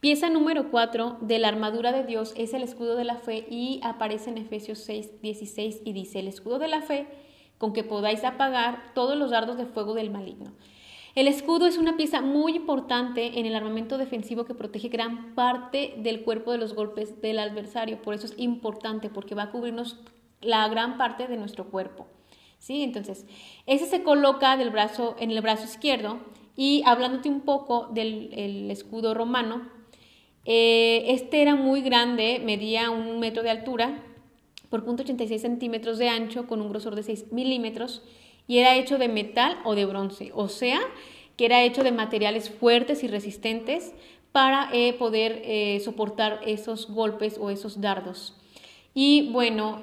Pieza número 4 de la armadura de Dios es el escudo de la fe y aparece en Efesios 6, 16 y dice, el escudo de la fe con que podáis apagar todos los dardos de fuego del maligno. El escudo es una pieza muy importante en el armamento defensivo que protege gran parte del cuerpo de los golpes del adversario. Por eso es importante, porque va a cubrirnos la gran parte de nuestro cuerpo. ¿Sí? Entonces, ese se coloca del brazo, en el brazo izquierdo y hablándote un poco del escudo romano, eh, este era muy grande, medía un metro de altura por 0.86 centímetros de ancho con un grosor de 6 milímetros y era hecho de metal o de bronce, o sea, que era hecho de materiales fuertes y resistentes para eh, poder eh, soportar esos golpes o esos dardos. Y bueno,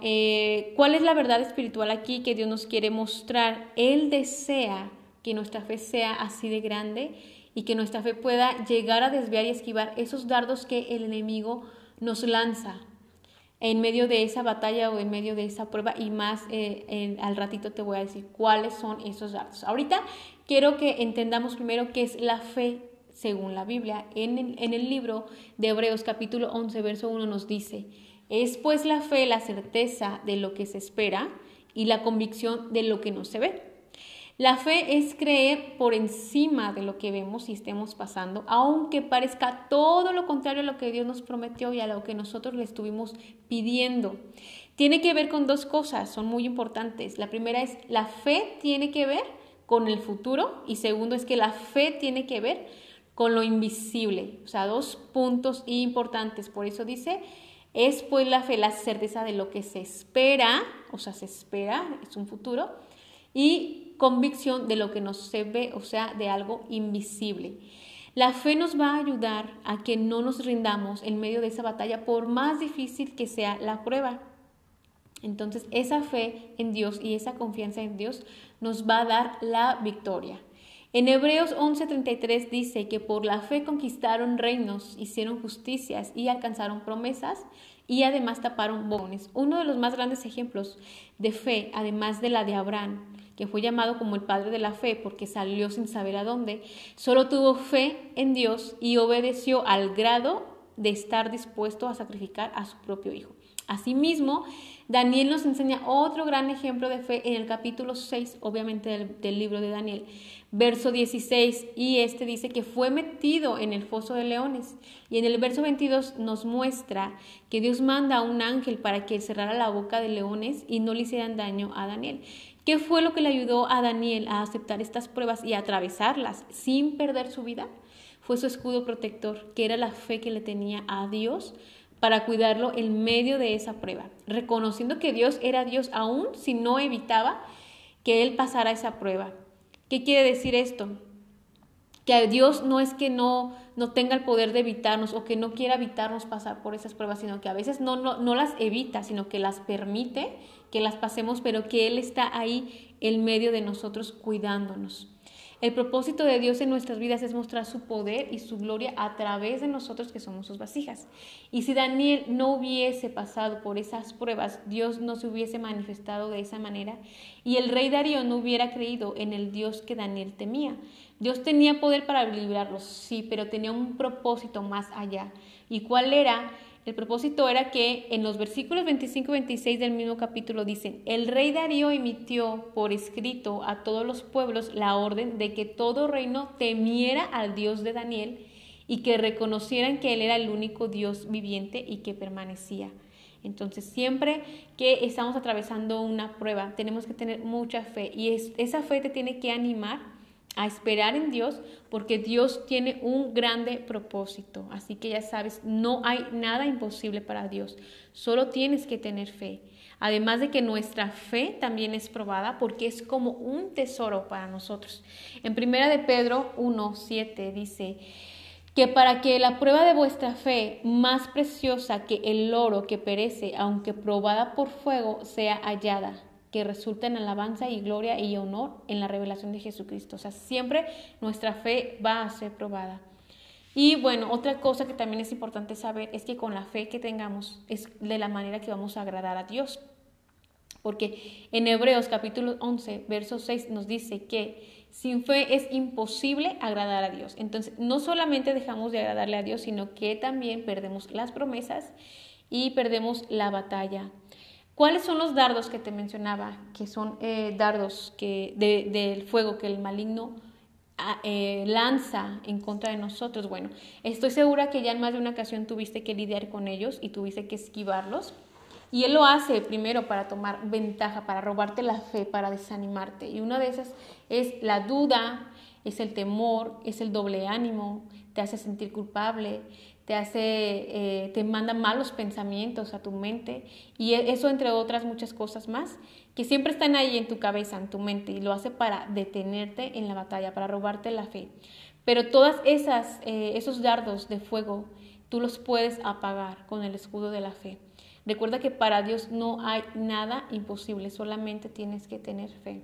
¿cuál es la verdad espiritual aquí que Dios nos quiere mostrar? Él desea que nuestra fe sea así de grande y que nuestra fe pueda llegar a desviar y esquivar esos dardos que el enemigo nos lanza en medio de esa batalla o en medio de esa prueba y más eh, al ratito te voy a decir cuáles son esos datos. Ahorita quiero que entendamos primero qué es la fe según la Biblia. En en el libro de Hebreos capítulo 11, verso 1 nos dice, es pues la fe la certeza de lo que se espera y la convicción de lo que no se ve. La fe es creer por encima de lo que vemos y estemos pasando, aunque parezca todo lo contrario a lo que Dios nos prometió y a lo que nosotros le estuvimos pidiendo. Tiene que ver con dos cosas, son muy importantes. La primera es, la fe tiene que ver con el futuro y segundo es que la fe tiene que ver con lo invisible. O sea, dos puntos importantes. Por eso dice, es pues la fe la certeza de lo que se espera, o sea, se espera, es un futuro, y convicción de lo que no se ve, o sea, de algo invisible. La fe nos va a ayudar a que no nos rindamos en medio de esa batalla, por más difícil que sea la prueba. Entonces, esa fe en Dios y esa confianza en Dios nos va a dar la victoria. En Hebreos 11:33 dice que por la fe conquistaron reinos, hicieron justicias y alcanzaron promesas y además taparon bones. Uno de los más grandes ejemplos de fe, además de la de Abraham, que fue llamado como el padre de la fe porque salió sin saber a dónde, solo tuvo fe en Dios y obedeció al grado de estar dispuesto a sacrificar a su propio hijo. Asimismo, Daniel nos enseña otro gran ejemplo de fe en el capítulo 6, obviamente del, libro de Daniel, verso 16, y este dice que fue metido en el foso de leones. Y en el verso 22 nos muestra que Dios manda a un ángel para que cerrara la boca de leones y no le hicieran daño a Daniel. ¿Qué fue lo que le ayudó a Daniel a aceptar estas pruebas y atravesarlas sin perder su vida? Fue su escudo protector, que era la fe que le tenía a Dios para cuidarlo en medio de esa prueba, reconociendo que Dios era Dios aún si no evitaba que él pasara esa prueba. ¿Qué quiere decir esto? Que Dios no es que no, no tenga el poder de evitarnos o que no quiera evitarnos pasar por esas pruebas, sino que a veces no, no, no las evita, sino que las permite que las pasemos, pero que Él está ahí en medio de nosotros cuidándonos. El propósito de Dios en nuestras vidas es mostrar su poder y su gloria a través de nosotros que somos sus vasijas. Y si Daniel no hubiese pasado por esas pruebas, Dios no se hubiese manifestado de esa manera y el rey Darío no hubiera creído en el Dios que Daniel temía. Dios tenía poder para librarlos, sí, pero tenía un propósito más allá. ¿Y cuál era? El propósito era que en los versículos 25 y 26 del mismo capítulo dicen, el rey Darío emitió por escrito a todos los pueblos la orden de que todo reino temiera al Dios de Daniel y que reconocieran que Él era el único Dios viviente y que permanecía. Entonces, siempre que estamos atravesando una prueba, tenemos que tener mucha fe y esa fe te tiene que animar a esperar en Dios porque Dios tiene un grande propósito. Así que ya sabes, no hay nada imposible para Dios. Solo tienes que tener fe. Además de que nuestra fe también es probada porque es como un tesoro para nosotros. En primera de Pedro 1:7 dice que para que la prueba de vuestra fe, más preciosa que el oro que perece, aunque probada por fuego, sea hallada que resulta en alabanza y gloria y honor en la revelación de Jesucristo. O sea, siempre nuestra fe va a ser probada. Y bueno, otra cosa que también es importante saber es que con la fe que tengamos es de la manera que vamos a agradar a Dios. Porque en Hebreos capítulo 11, verso 6 nos dice que Sin fe es imposible agradar a Dios. Entonces, no solamente dejamos de agradarle a Dios, sino que también perdemos las promesas y perdemos la batalla. ¿Cuáles son los dardos que te mencionaba? Que son eh, dardos que, del fuego que el maligno ah, eh, lanza en contra de nosotros. Bueno, estoy segura que ya en más de una ocasión tuviste que lidiar con ellos y tuviste que esquivarlos. Y Él lo hace primero para tomar ventaja, para robarte la fe, para desanimarte. Y una de esas es la duda, es el temor, es el doble ánimo, te hace sentir culpable, te hace, eh, te manda malos pensamientos a tu mente y e, eso entre otras muchas cosas más que siempre están ahí en tu cabeza, en tu mente y lo hace para detenerte en la batalla, para robarte la fe. Pero todas esas, eh, esos dardos de fuego, tú los puedes apagar con el escudo de la fe. Recuerda que para Dios no hay nada imposible, solamente tienes que tener fe.